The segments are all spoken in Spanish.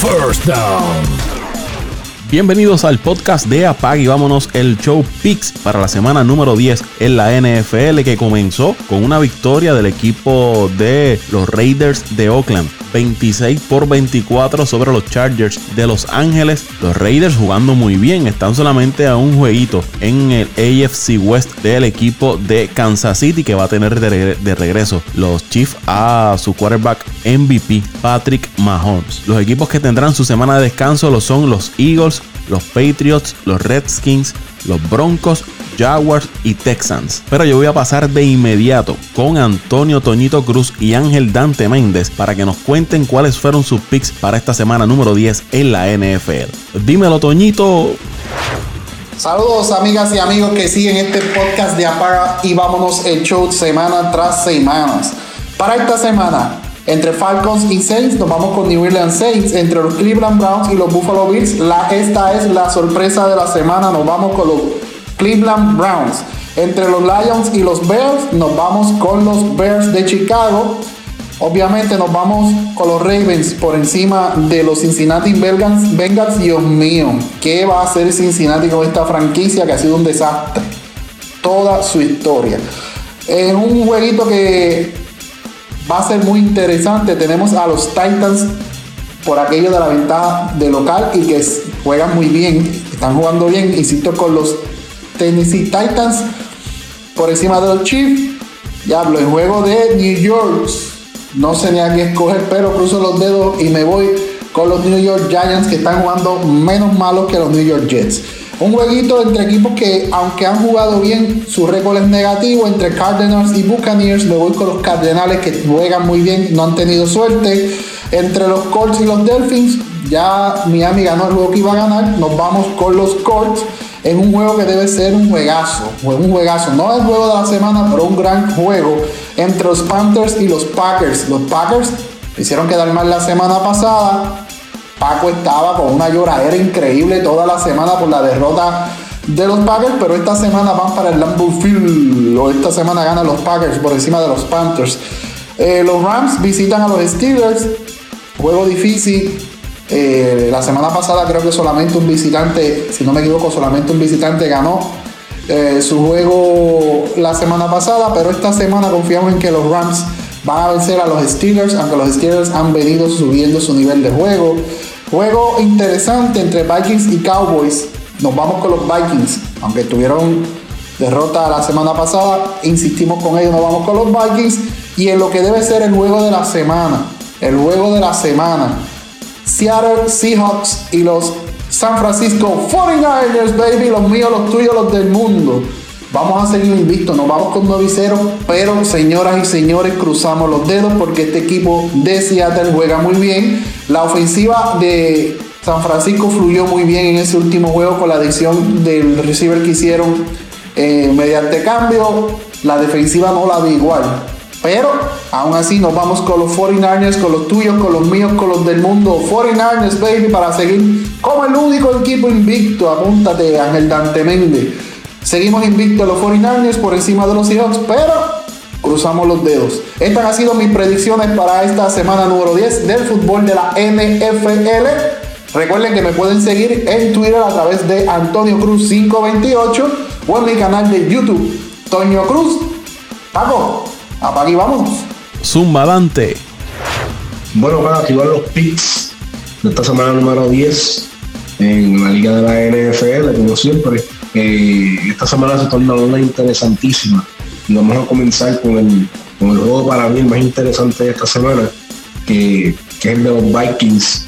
First Down. Bienvenidos al podcast de Apag y vámonos el show Picks para la semana número 10 en la NFL que comenzó con una victoria del equipo de los Raiders de Oakland. 26 por 24 sobre los Chargers de Los Ángeles. Los Raiders jugando muy bien, están solamente a un jueguito en el AFC West del equipo de Kansas City que va a tener de, regreso los Chiefs a su quarterback MVP Patrick Mahomes. Los equipos que tendrán su semana de descanso lo son los Eagles, los Patriots, los Redskins, los Broncos, Jaguars y Texans. Pero yo voy a pasar de inmediato con Antonio Toñito Cruz y Ángel Dante Méndez para que nos cuenten cuáles fueron sus picks para esta semana número 10 en la NFL. Dímelo, Toñito. Saludos amigas y amigos que siguen este podcast de Apaga y vámonos el show semana tras semana. Para esta semana, entre Falcons y Saints, nos vamos con New Orleans Saints. Entre los Cleveland Browns y los Buffalo Bills, la, esta es la sorpresa de la semana. Nos vamos con los Cleveland Browns. Entre los Lions y los Bears, nos vamos con los Bears de Chicago. Obviamente nos vamos con los Ravens por encima de los Cincinnati Bengals. Bengals, Dios mío, ¿qué va a hacer Cincinnati con esta franquicia que ha sido un desastre? Toda su historia. En un jueguito que va a ser muy interesante, tenemos a los Titans por aquello de la ventaja de local y que juegan muy bien, están jugando bien, insisto, con los Tennessee Titans por encima de los Chiefs. Ya hablo, el juego de New York. No sé ni a quién escoger, pero cruzo los dedos y me voy con los New York Giants que están jugando menos malos que los New York Jets. Un jueguito entre equipos que, aunque han jugado bien, su récord es negativo. Entre Cardinals y Buccaneers, me voy con los Cardenales que juegan muy bien, no han tenido suerte. Entre los Colts y los Dolphins, ya Miami ganó el juego que iba a ganar. Nos vamos con los Colts en un juego que debe ser un juegazo, un juegazo, no el juego de la semana, pero un gran juego entre los Panthers y los Packers. Los Packers hicieron quedar mal la semana pasada. Paco estaba con una lloradera increíble toda la semana por la derrota de los Packers, pero esta semana van para el Lambeau Field, o esta semana ganan los Packers por encima de los Panthers. Eh, los Rams visitan a los Steelers, juego difícil, eh, la semana pasada creo que solamente un visitante, si no me equivoco, solamente un visitante ganó eh, su juego la semana pasada, pero esta semana confiamos en que los Rams van a vencer a los Steelers, aunque los Steelers han venido subiendo su nivel de juego. Juego interesante entre Vikings y Cowboys. Nos vamos con los Vikings, aunque tuvieron derrota la semana pasada, insistimos con ellos, nos vamos con los Vikings. Y en lo que debe ser el juego de la semana, el juego de la semana Seattle Seahawks y los San Francisco 49ers, baby, los míos, los tuyos, los del mundo. Vamos a seguir invictos, nos vamos con 9 y 0, pero señoras y señores, cruzamos los dedos porque este equipo de Seattle juega muy bien. La ofensiva de San Francisco fluyó muy bien en ese último juego con la adición del receiver que hicieron eh, mediante cambio. La defensiva no la vi igual. Pero aún así nos vamos con los 49ers, con los tuyos, con los míos, con los del mundo. 49ers, baby, para seguir como el único equipo invicto. Apúntate, Ángel Dante Méndez. Seguimos invictos los 49ers por encima de los Seahawks, pero cruzamos los dedos. Estas han sido mis predicciones para esta semana número 10 del fútbol de la NFL. Recuerden que me pueden seguir en Twitter a través de Antonio Cruz 528 o en mi canal de YouTube, Toño Cruz. Paco, Apague y vámonos. Zumba Dante. Bueno, para activar los picks de esta semana número 10 en la liga de la NFL, como siempre. Esta semana se torna una interesantísima y vamos a comenzar con el, con el juego para mí más interesante de esta semana, que, es el de los Vikings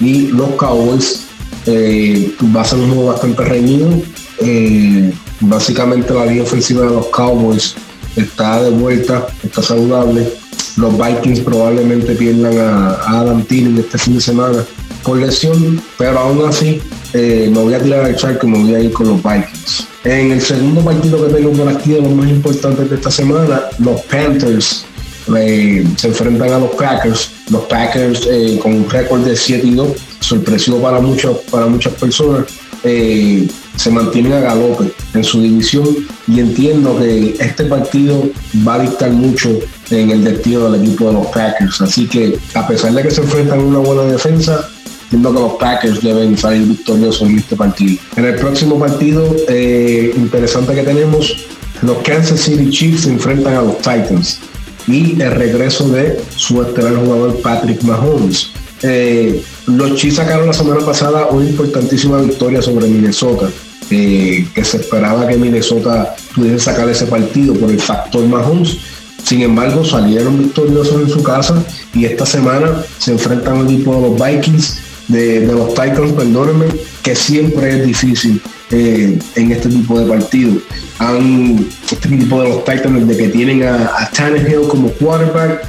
y los Cowboys. Eh, va a ser un juego bastante reñido. Eh, básicamente la línea ofensiva de los Cowboys está de vuelta, está saludable. Los Vikings probablemente pierdan a, Adam Thielen este fin de semana por lesión, pero aún así eh, me voy a charco y me voy a ir con los Vikings. En el segundo partido que tengo por aquí, de los más importantes de esta semana, los Panthers eh, se enfrentan a los Packers. Los Packers eh, con un récord de 7 y 2, sorpresivo para, para muchas personas. Eh, se mantienen a galope en su división y entiendo que este partido va a dictar mucho en el destino del equipo de los Packers. Así que a pesar de que se enfrentan a una buena defensa, entiendo que los Packers deben salir victoriosos en este partido. En el próximo partido eh, interesante que tenemos, los Kansas City Chiefs se enfrentan a los Titans y el regreso de su estelar jugador Patrick Mahomes. Eh, los Chiefs sacaron la semana pasada una importantísima victoria sobre Minnesota, eh, que se esperaba que Minnesota pudiese sacar ese partido por el factor Mahomes. Sin embargo, salieron victoriosos en su casa y esta semana se enfrentan al equipo de los Vikings, de, los Titans, perdónenme, que siempre es difícil eh, en este tipo de partidos. Este equipo de los Titans, desde que tienen a, a Tannehill como quarterback,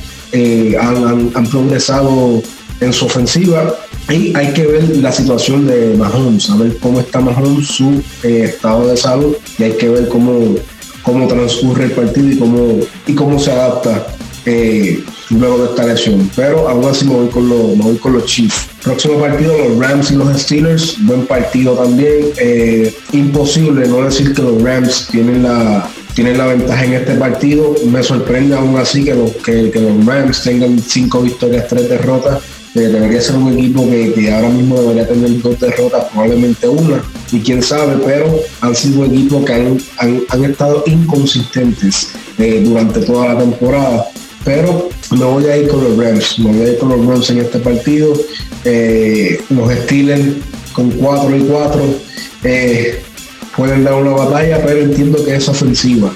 han, han progresado en su ofensiva. Y hay que ver la situación de Mahomes, a ver cómo está Mahomes, su eh, estado de salud, y hay que ver cómo, cómo transcurre el partido y cómo, y cómo se adapta eh, luego de esta lesión. Pero aún así me voy con, los, me voy con los Chiefs. Próximo partido, los Rams y los Steelers. Buen partido también. Eh, imposible no decir que los Rams tienen la, tienen la ventaja en este partido. Me sorprende aún así que los, que, que los Rams tengan cinco victorias, tres derrotas debería ser un equipo que, ahora mismo debería tener dos derrotas, probablemente una, y quién sabe, pero han sido equipos que han, estado inconsistentes eh, durante toda la temporada. Pero me voy a ir con los Rams, me voy a ir con los Rams en este partido. Eh, los Steelers con 4 y 4 eh, pueden dar una batalla, pero entiendo que es ofensiva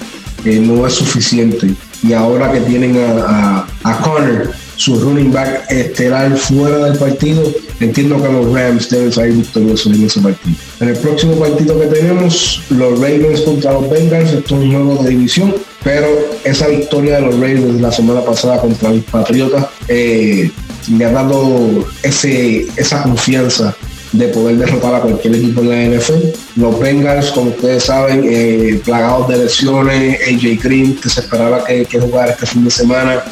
no es suficiente. Y ahora que tienen a, a, a Connor su running back estelar fuera del partido, entiendo que los Rams deben salir victoriosos en ese partido. En el próximo partido que tenemos, los Ravens contra los Bengals, esto es un juego de división, pero esa victoria de los Ravens la semana pasada contra los Patriotas eh, me ha dado esa confianza de poder derrotar a cualquier equipo en la NFL. Los Bengals, como ustedes saben, eh, plagados de lesiones, AJ Green, que se esperaba que, que jugara este fin de semana,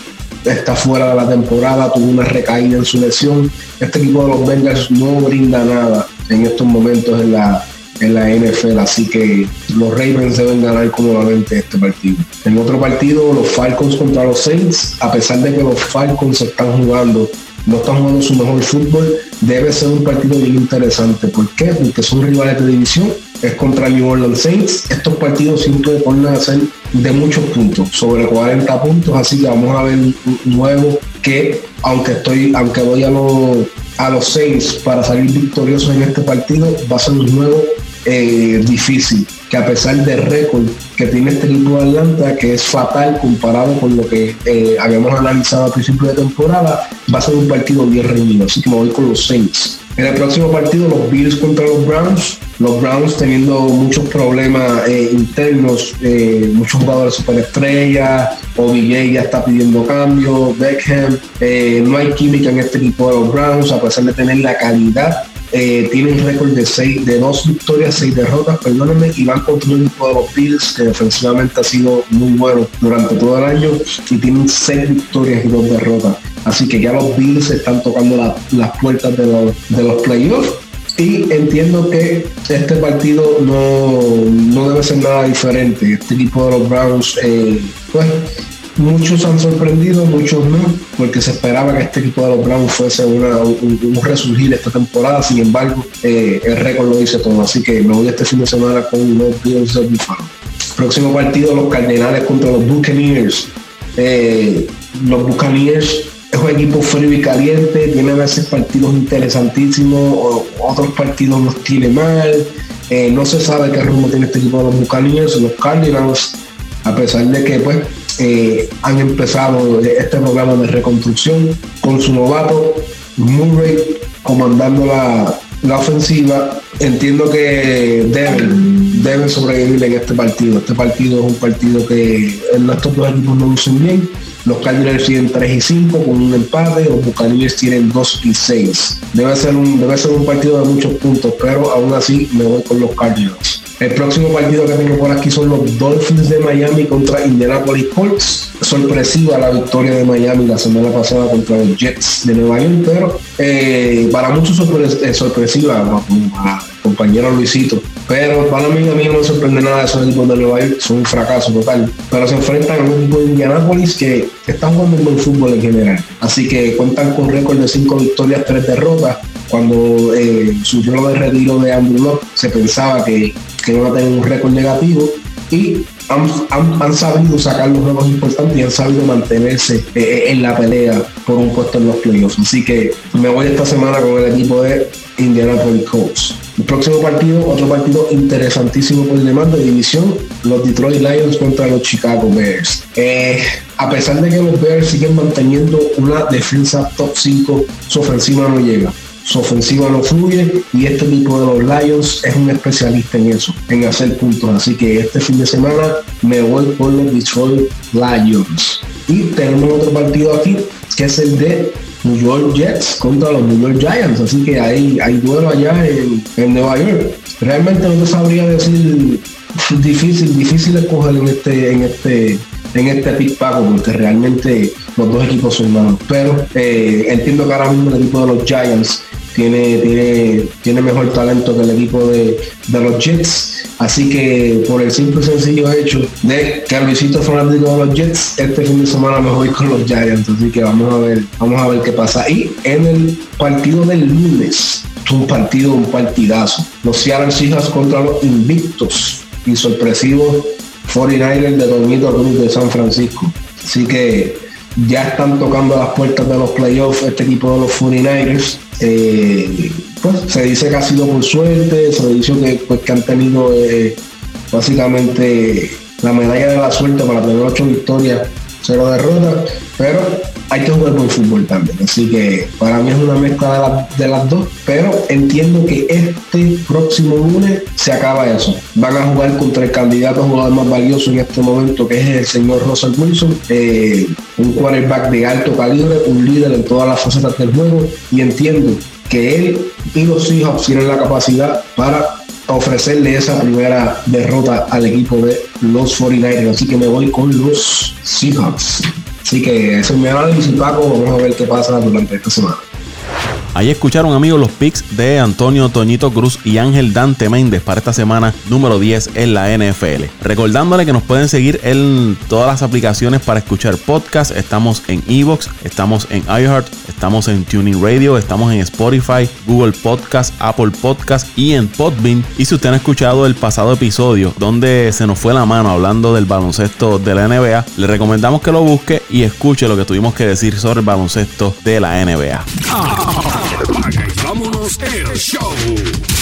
está fuera de la temporada, tuvo una recaída en su lesión. Este equipo de los Bengals no brinda nada en estos momentos en la, en la NFL, así que los Ravens deben ganar cómodamente este partido. En otro partido, los Falcons contra los Saints, a pesar de que los Falcons están jugando no están jugando su mejor fútbol, debe ser un partido bien interesante. ¿Por qué? Porque son rivales de división, es contra New Orleans Saints. Estos partidos siempre ponen a ser de muchos puntos, sobre 40 puntos, así que vamos a ver nuevo que, aunque estoy, aunque voy a los a los Saints para salir victoriosos en este partido, va a ser un nuevo eh, difícil, que a pesar del récord que tiene este equipo de Atlanta, que es fatal comparado con lo que eh, habíamos analizado al principio de temporada, va a ser un partido bien reñido, así que me voy con los Saints. En el próximo partido, los Bills contra los Browns. Los Browns teniendo muchos problemas eh, internos, muchos jugadores superestrellas, OBJ ya está pidiendo cambio, Beckham. no hay química en este equipo de los Browns, a pesar de tener la calidad eh, tiene un récord de seis, de dos victorias, seis derrotas, perdónenme, y van contra un equipo de los Bills que defensivamente ha sido muy bueno durante todo el año y tienen seis victorias y dos derrotas. Así que ya los Bills están tocando las puertas de los, de los playoffs. Y entiendo que este partido no, no debe ser nada diferente. Este equipo de los Browns, eh, pues Muchos han sorprendido, muchos no, porque se esperaba que este equipo de los Browns fuese un, resurgir esta temporada. Sin embargo, eh, el récord lo dice todo. Así que me voy este fin de semana con los Bills de Buffalo. Próximo partido, los Cardenales contra los Buccaneers. Eh, los Buccaneers es un equipo frío y caliente, tiene a veces partidos interesantísimos, otros partidos los tiene mal. Eh, no se sabe qué rumbo tiene este equipo de los Buccaneers, los Cardinals, a pesar de que pues eh, han empezado este programa de reconstrucción con su novato Murray comandando la, ofensiva. Entiendo que deben, deben sobrevivir en este partido. Este partido es un partido que en estos dos equipos no lucen bien. Los Cardinals tienen 3 y 5 con un empate, los Buccaneers tienen 2 y 6. Debe ser, un, debe ser un partido de muchos puntos, pero aún así me voy con los Cardinals. El próximo partido que tengo por aquí son los Dolphins de Miami contra Indianapolis Colts. Sorpresiva la victoria de Miami la semana pasada contra los Jets de Nueva York, pero eh, para muchos sorpresiva, compañero Luisito, Pero para mí, a mí no me sorprende nada de esos equipos de Nueva York, son un fracaso total. Pero se enfrentan a un equipo de Indianapolis que está jugando un buen fútbol en general. Así que cuentan con récord de 5 victorias, 3 derrotas. Cuando eh, surgió el retiro de Andrew Locke, se pensaba que, que iban a tener un récord negativo y han, sabido sacar los juegos importantes y han sabido mantenerse eh, eh, en la pelea por un puesto en los playoffs. Así que me voy esta semana con el equipo de Indianapolis Colts. El próximo partido, otro partido interesantísimo por demás de división, los Detroit Lions contra los Chicago Bears. Eh, a pesar de que los Bears siguen manteniendo una defensa top 5, su ofensiva no llega su ofensiva no fluye y este equipo de los Lions es un especialista en eso, en hacer puntos. Así que este fin de semana me voy por los Detroit Lions. Y tenemos otro partido aquí que es el de New York Jets contra los New York Giants. Así que hay, hay duelo allá en, en Nueva York. Realmente no te sabría decir difícil, difícil escoger en este, en este, en este pick porque realmente los dos equipos son malos. Pero eh, entiendo que ahora mismo el equipo de los Giants tiene, tiene, tiene mejor talento que el equipo de, los Jets. Así que por el simple y sencillo hecho de que Luisito fanático de los Jets, este fin de semana me voy con los Giants. Así que vamos a ver, vamos a ver qué pasa. Y en el partido del lunes, un partido, un partidazo. Los Seattle Seahawks contra los invictos y sorpresivos 49ers de Dormito de San Francisco. Así que ya están tocando las puertas de los playoffs este equipo de los 49ers. Eh, pues se dice que ha sido por suerte, se dice que, pues, que han tenido eh, básicamente la medalla de la suerte para tener ocho victorias, cero derrotas, pero hay que jugar buen fútbol también. Así que para mí es una mezcla de, las dos, pero entiendo que este próximo lunes se acaba eso. Van a jugar contra el candidato jugador más valioso en este momento, que es el señor Russell Wilson, eh, un quarterback de alto calibre, un líder en todas las facetas del juego, y entiendo que él y los Seahawks tienen la capacidad para ofrecerle esa primera derrota al equipo de los 49ers. Así que me voy con los Seahawks. Así que eso me va a Paco. Vamos a ver qué pasa durante esta semana. Ahí escucharon amigos los picks de Antonio Toñito Cruz y Ángel Dante Méndez para esta semana número 10 en la NFL. Recordándole que nos pueden seguir en todas las aplicaciones para escuchar podcasts. Estamos en Evox, estamos en iHeart, estamos en Tuning Radio, estamos en Spotify, Google Podcast, Apple Podcast y en Podbean. Y si usted ha escuchado el pasado episodio donde se nos fue la mano hablando del baloncesto de la NBA, le recomendamos que lo busque y escuche lo que tuvimos que decir sobre el baloncesto de la NBA. Vámonos el show.